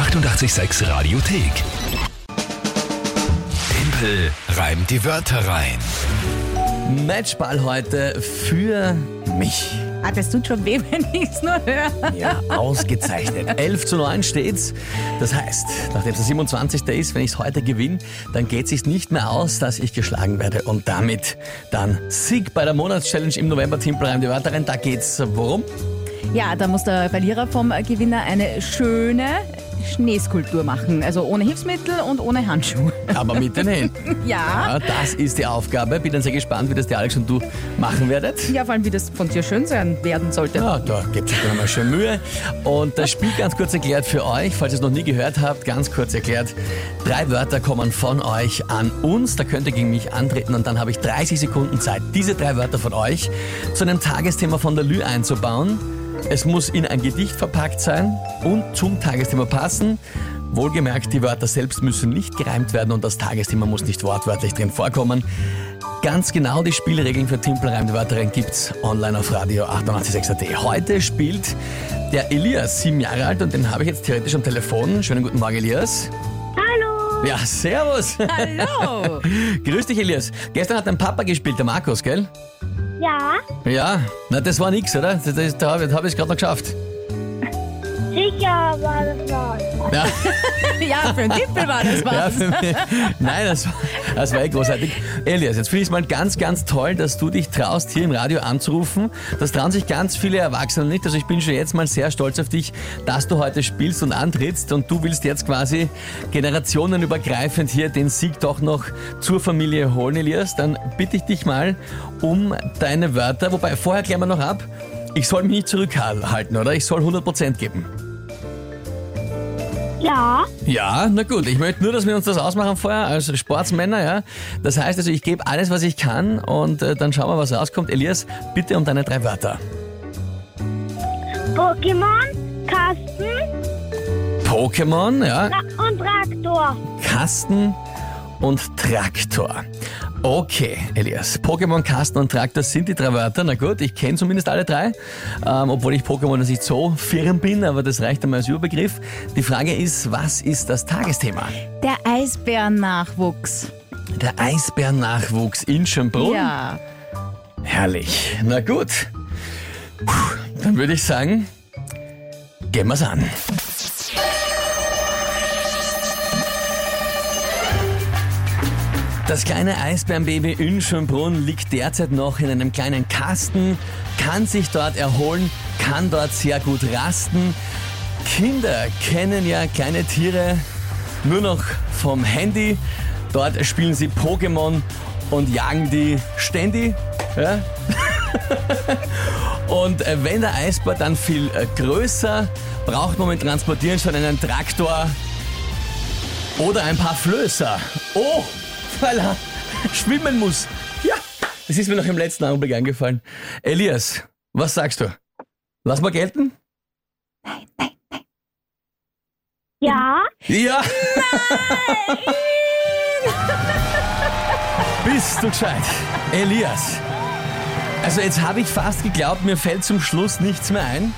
886 Radiothek. Tempel reimt die Wörter rein. Matchball heute für mich. Ah, das tut schon weh, wenn ich es nur höre. Ja, ausgezeichnet. 11 zu 9 steht's. Das heißt, nachdem es der 27. ist, wenn ich es heute gewinne, dann geht es sich nicht mehr aus, dass ich geschlagen werde. Und damit dann Sieg bei der Monatschallenge im November Teampreim die Wörter rein. Da geht's worum? Ja, da muss der Verlierer vom Gewinner eine schöne Schneeskulptur machen. Also ohne Hilfsmittel und ohne Handschuhe. Aber mit den Händen. Ja. Ja, das ist die Aufgabe. Bin dann sehr gespannt, wie das der Alex und du machen werdet. Ja, vor allem, wie das von dir schön sein werden sollte. Ja, da gibt es dann mal schön Mühe. Und das Spiel ganz kurz erklärt für euch, falls ihr es noch nie gehört habt, ganz kurz erklärt. Drei Wörter kommen von euch an uns, da könnt ihr gegen mich antreten und dann habe ich 30 Sekunden Zeit, diese drei Wörter von euch zu einem Tagesthema von der Lü einzubauen. Es muss in ein Gedicht verpackt sein und zum Tagesthema passen. Wohlgemerkt, die Wörter selbst müssen nicht gereimt werden und das Tagesthema muss nicht wortwörtlich drin vorkommen. Ganz genau die Spielregeln für Timpelreim die Wörter rein gibt's online auf Radio 886.at. Heute spielt der Elias, sieben Jahre alt und den habe ich jetzt theoretisch am Telefon. Schönen guten Morgen, Elias. Hallo. Ja, servus. Hallo! Grüß dich, Elias. Gestern hat dein Papa gespielt, der Markus, gell? Ja, Ja, na das war nix, oder? Das, das, da habe ich es gerade noch geschafft. Sicher war das was. Ja, Ja, für einen Tippel war das ja, was. für mich. Nein, das, war- das war eh großartig. Elias, jetzt finde ich es mal ganz, ganz toll, dass du dich traust, hier im Radio anzurufen. Das trauen sich ganz viele Erwachsene nicht. Also ich bin schon jetzt mal sehr stolz auf dich, dass du heute spielst und antrittst und du willst jetzt quasi generationenübergreifend hier den Sieg doch noch zur Familie holen, Elias. Dann bitte ich dich mal um deine Wörter. Wobei, vorher klären wir noch ab. Ich soll mich nicht zurückhalten, oder? Ich soll 100% geben. Ja, Ja, na gut. Ich möchte nur, dass wir uns das ausmachen vorher als Sportsmänner, ja. Das heißt also, ich gebe alles, was ich kann und äh, dann schauen wir, was rauskommt. Elias, bitte um deine drei Wörter. Pokémon, Kasten Pokémon, ja, Tra und Traktor. Kasten und Traktor. Okay, Elias. Pokémon, Kasten und Traktor sind die drei Wörter. Na gut, ich kenne zumindest alle drei, ähm, obwohl ich Pokémon nicht so firm bin, aber das reicht einmal als Überbegriff. Die Frage ist, was ist das Tagesthema? Der Eisbärennachwuchs. Der Eisbärnachwuchs in Schönbrunn. Ja. Herrlich. Na gut. Puh, dann würde ich sagen, gehen wir's an. Das kleine Eisbärenbaby in Schönbrunn liegt derzeit noch in einem kleinen Kasten, kann sich dort erholen, kann dort sehr gut rasten. Kinder kennen ja kleine Tiere nur noch vom Handy. Dort spielen sie Pokémon und jagen die ständig. Ja? Und äh, wenn der Eisbär dann viel äh, größer, braucht man mit Transportieren schon einen Traktor oder ein paar Flößer. Oh, weil er schwimmen muss. Ja, das ist mir noch im letzten Augenblick eingefallen. Elias, was sagst du? Lass mal gelten? Ja, Ja. Bist du gescheit? Elias. Also jetzt habe ich fast geglaubt, mir fällt zum Schluss nichts mehr ein.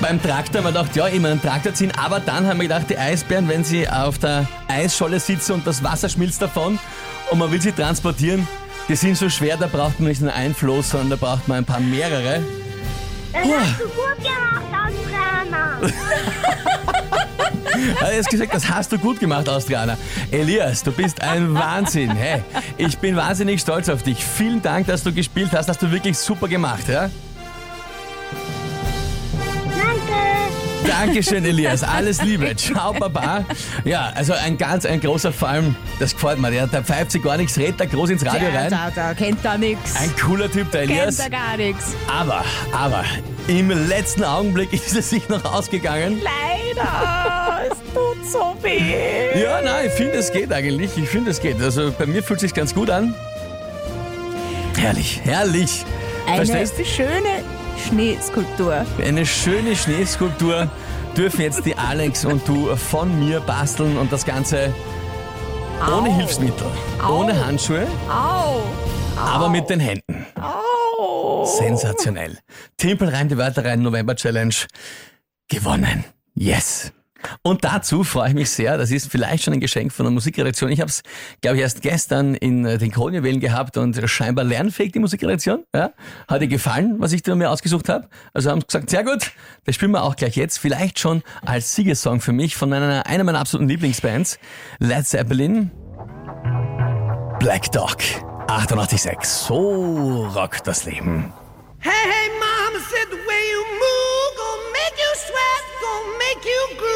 Beim Traktor haben wir gedacht, ja, immer einen Traktor ziehen, aber dann haben wir gedacht, die Eisbären, wenn sie auf der Eisscholle sitzen und das Wasser schmilzt davon und man will sie transportieren, die sind so schwer, da braucht man nicht nur ein Floß, sondern da braucht man ein paar mehrere. das hast du gut gemacht als Trainer. Er hat jetzt gesagt, das hast du gut gemacht, Austrianer. Elias, du bist ein Wahnsinn. Hey, ich bin wahnsinnig stolz auf dich. Vielen Dank, dass du gespielt hast. Hast du wirklich super gemacht, ja? Dankeschön, Elias. Alles Liebe. Ciao, Baba. Ja, also ein ganz, ein großer Fall. Das gefällt mir. Der, der pfeift sich gar nichts, redet da groß ins Radio rein. da, da kennt er nix. Ein cooler Typ, der Kennt Elias. er gar nichts. Aber, aber, im letzten Augenblick ist es sich noch ausgegangen. Leider. es tut so weh. Ja, nein, ich finde, es geht eigentlich. Ich finde, es geht. Also bei mir fühlt es sich ganz gut an. Herrlich, herrlich. Eine Verstehst? schöne Schneeskulptur. Eine schöne Schneeskulptur dürfen jetzt die Alex und du von mir basteln und das Ganze ohne Au. Hilfsmittel, Au. ohne Handschuhe, Au. aber mit den Händen. Sensationell. Timpel rein die Wörter rein, November Challenge. Gewonnen. Yes. Und dazu freue ich mich sehr, das ist vielleicht schon ein Geschenk von der Musikredaktion. Ich habe es, glaube ich, erst gestern in äh, den Kronjuwelen gehabt und scheinbar lernfähig die Musikredaktion. Ja? Hat dir gefallen, was ich mir ausgesucht habe? Also haben sie gesagt, sehr gut, das spielen wir auch gleich jetzt. Vielleicht schon als Siegesong für mich von einer, einer meiner absoluten Lieblingsbands, Led Zeppelin. Black Dog 88.6. So rockt das Leben. Hey, hey, mama said the way you move gonna make you sweat, gonna make you groove.